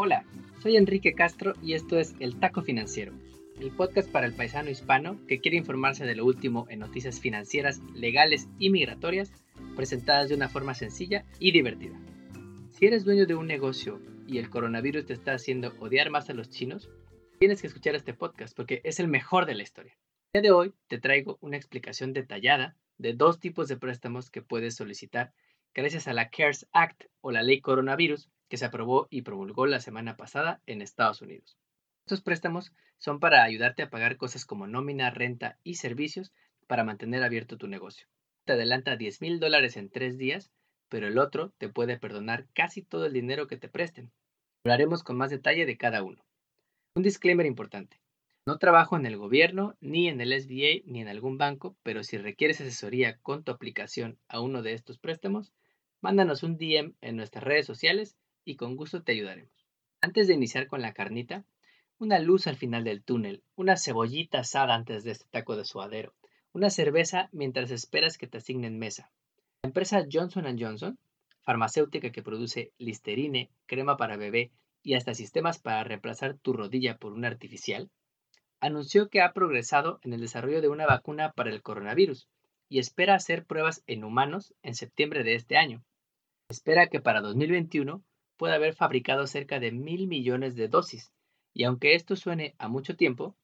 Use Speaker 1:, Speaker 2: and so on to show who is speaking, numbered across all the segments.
Speaker 1: Hola, soy Enrique Castro y esto es El Taco Financiero, el podcast para el paisano hispano que quiere informarse de lo último en noticias financieras, legales y migratorias, presentadas de una forma sencilla y divertida. Si eres dueño de un negocio y el coronavirus te está haciendo odiar más a los chinos, tienes que escuchar este podcast porque es el mejor de la historia. El día de hoy te traigo una explicación detallada de dos tipos de préstamos que puedes solicitar gracias a la CARES Act o la ley coronavirus que se aprobó y promulgó la semana pasada en Estados Unidos. Estos préstamos son para ayudarte a pagar cosas como nómina, renta y servicios para mantener abierto tu negocio. Te adelanta 10 mil dólares en tres días, pero el otro te puede perdonar casi todo el dinero que te presten. Hablaremos con más detalle de cada uno. Un disclaimer importante. No trabajo en el gobierno, ni en el SBA, ni en algún banco, pero si requieres asesoría con tu aplicación a uno de estos préstamos, mándanos un DM en nuestras redes sociales y con gusto te ayudaremos. Antes de iniciar con la carnita, una luz al final del túnel, una cebollita asada antes de este taco de suadero, una cerveza mientras esperas que te asignen mesa. La empresa Johnson Johnson, farmacéutica que produce Listerine, crema para bebé y hasta sistemas para reemplazar tu rodilla por una artificial, anunció que ha progresado en el desarrollo de una vacuna para el coronavirus y espera hacer pruebas en humanos en septiembre de este año. Espera que para 2021 puede haber fabricado cerca de mil millones de dosis. Y aunque esto suene a mucho tiempo,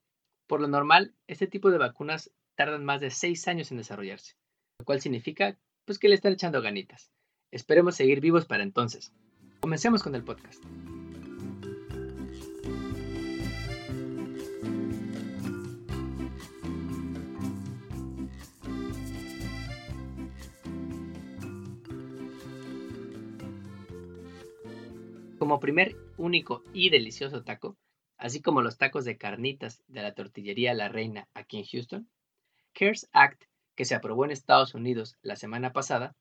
Speaker 1: por lo normal, este tipo de vacunas tardan más de seis años en desarrollarse, lo cual significa pues que le están echando ganitas. Esperemos seguir vivos para entonces. Comencemos con el podcast. Como primer, único y delicioso taco, así como los tacos de carnitas de la tortillería La Reina aquí en Houston, CARES Act, que se aprobó en Estados Unidos la semana pasada,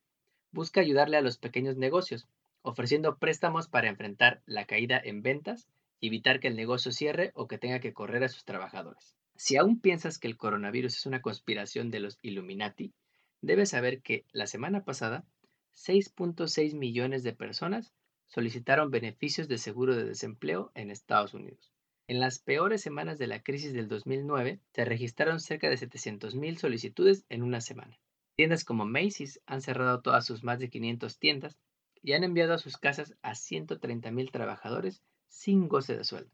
Speaker 1: busca ayudarle a los pequeños negocios, ofreciendo préstamos para enfrentar la caída en ventas y evitar que el negocio cierre o que tenga que correr a sus trabajadores. Si aún piensas que el coronavirus es una conspiración de los Illuminati, debes saber que la semana pasada 6.6 millones de personas solicitaron beneficios de seguro de desempleo en Estados Unidos. En las peores semanas de la crisis del 2009, se registraron cerca de 700.000 solicitudes en una semana. Tiendas como Macy's han cerrado todas sus más de 500 tiendas y han enviado a sus casas a 130.000 trabajadores sin goce de sueldo.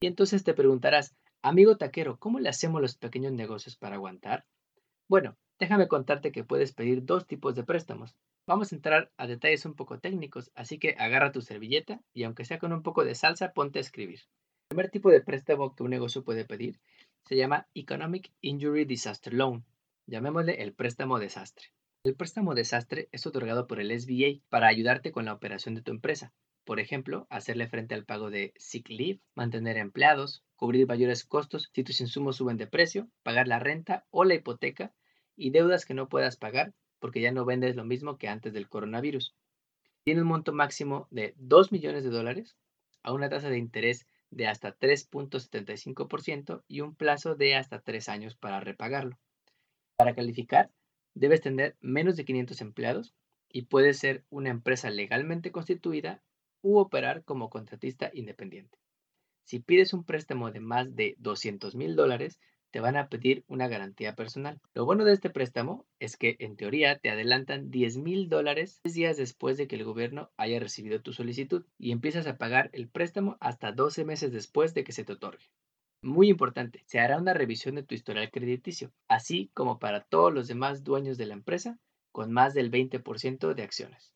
Speaker 1: Y entonces te preguntarás, amigo taquero, ¿cómo le hacemos los pequeños negocios para aguantar? Bueno, déjame contarte que puedes pedir dos tipos de préstamos, Vamos a entrar a detalles un poco técnicos, así que agarra tu servilleta y aunque sea con un poco de salsa, ponte a escribir. El primer tipo de préstamo que un negocio puede pedir se llama Economic Injury Disaster Loan. Llamémosle el préstamo desastre. El préstamo desastre es otorgado por el SBA para ayudarte con la operación de tu empresa. Por ejemplo, hacerle frente al pago de sick leave, mantener empleados, cubrir mayores costos si tus insumos suben de precio, pagar la renta o la hipoteca y deudas que no puedas pagar porque ya no vendes lo mismo que antes del coronavirus. Tiene un monto máximo de 2 millones de dólares a una tasa de interés de hasta 3.75% y un plazo de hasta 3 años para repagarlo. Para calificar, debes tener menos de 500 empleados y puedes ser una empresa legalmente constituida u operar como contratista independiente. Si pides un préstamo de más de 200 mil dólares, te van a pedir una garantía personal. Lo bueno de este préstamo es que en teoría te adelantan 10 mil dólares días después de que el gobierno haya recibido tu solicitud y empiezas a pagar el préstamo hasta 12 meses después de que se te otorgue. Muy importante, se hará una revisión de tu historial crediticio, así como para todos los demás dueños de la empresa con más del 20% de acciones.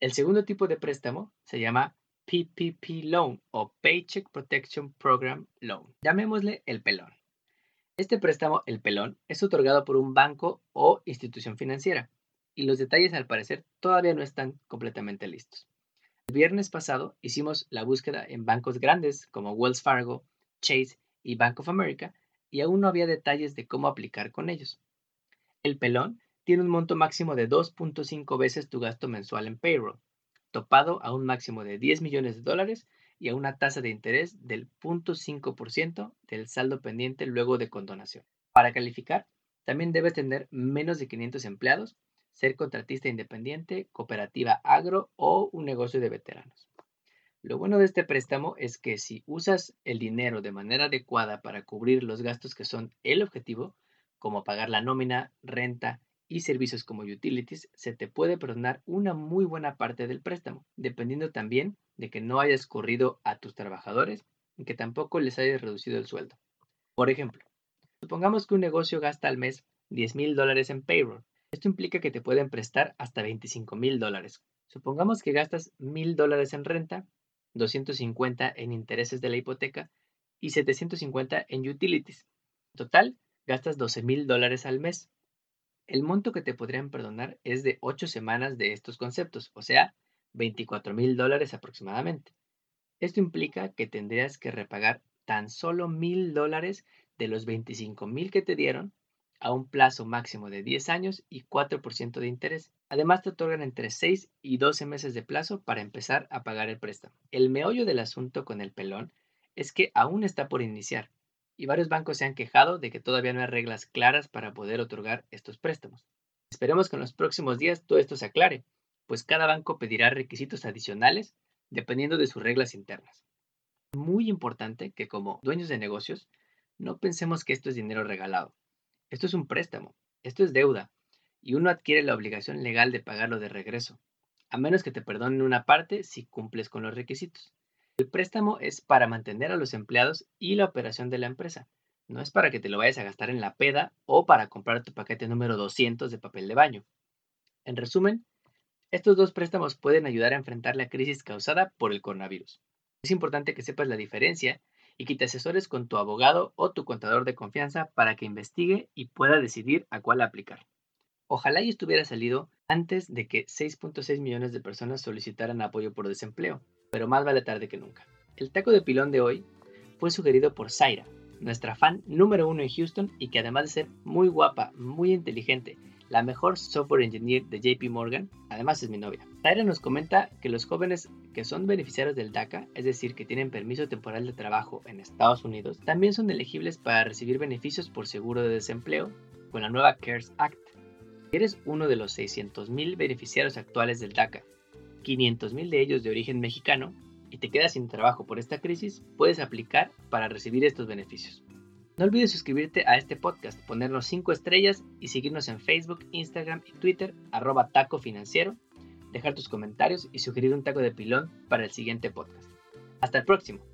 Speaker 1: El segundo tipo de préstamo se llama PPP Loan o Paycheck Protection Program Loan. Llamémosle el pelón. Este préstamo, el pelón, es otorgado por un banco o institución financiera y los detalles al parecer todavía no están completamente listos. El viernes pasado hicimos la búsqueda en bancos grandes como Wells Fargo, Chase y Bank of America y aún no había detalles de cómo aplicar con ellos. El pelón tiene un monto máximo de 2.5 veces tu gasto mensual en payroll, topado a un máximo de 10 millones de dólares y a una tasa de interés del 0.5% del saldo pendiente luego de condonación. Para calificar, también debes tener menos de 500 empleados, ser contratista independiente, cooperativa agro o un negocio de veteranos. Lo bueno de este préstamo es que si usas el dinero de manera adecuada para cubrir los gastos que son el objetivo, como pagar la nómina, renta y servicios como utilities, se te puede perdonar una muy buena parte del préstamo, dependiendo también de que no hayas corrido a tus trabajadores y que tampoco les hayas reducido el sueldo. Por ejemplo, supongamos que un negocio gasta al mes 10 mil dólares en payroll. Esto implica que te pueden prestar hasta 25 mil dólares. Supongamos que gastas mil dólares en renta 250 en intereses de la hipoteca y 750 en utilities. En total, gastas 12 mil dólares al mes. El monto que te podrían perdonar es de 8 semanas de estos conceptos, o sea, 24 mil dólares aproximadamente. Esto implica que tendrías que repagar tan solo mil dólares de los 25 mil que te dieron a un plazo máximo de 10 años y 4% de interés. Además, te otorgan entre 6 y 12 meses de plazo para empezar a pagar el préstamo. El meollo del asunto con el pelón es que aún está por iniciar y varios bancos se han quejado de que todavía no hay reglas claras para poder otorgar estos préstamos. Esperemos que en los próximos días todo esto se aclare, pues cada banco pedirá requisitos adicionales dependiendo de sus reglas internas. Muy importante que como dueños de negocios no pensemos que esto es dinero regalado. Esto es un préstamo, esto es deuda, y uno adquiere la obligación legal de pagarlo de regreso, a menos que te perdonen una parte si cumples con los requisitos. El préstamo es para mantener a los empleados y la operación de la empresa. No es para que te lo vayas a gastar en la peda o para comprar tu paquete número 200 de papel de baño. En resumen, estos dos préstamos pueden ayudar a enfrentar la crisis causada por el coronavirus. Es importante que sepas la diferencia y que te asesores con tu abogado o tu contador de confianza para que investigue y pueda decidir a cuál aplicar. Ojalá y estuviera salido antes de que 6.6 millones de personas solicitaran apoyo por desempleo, pero más vale tarde que nunca. El taco de pilón de hoy fue sugerido por Zaira, nuestra fan número uno en Houston y que además de ser muy guapa, muy inteligente la mejor software engineer de JP Morgan, además es mi novia. Tyra nos comenta que los jóvenes que son beneficiarios del DACA, es decir, que tienen permiso temporal de trabajo en Estados Unidos, también son elegibles para recibir beneficios por seguro de desempleo con la nueva CARES Act. Eres uno de los 600.000 beneficiarios actuales del DACA, 500.000 de ellos de origen mexicano, y te quedas sin trabajo por esta crisis, puedes aplicar para recibir estos beneficios. No olvides suscribirte a este podcast, ponernos 5 estrellas y seguirnos en Facebook, Instagram y Twitter, arroba taco financiero, dejar tus comentarios y sugerir un taco de pilón para el siguiente podcast. Hasta el próximo.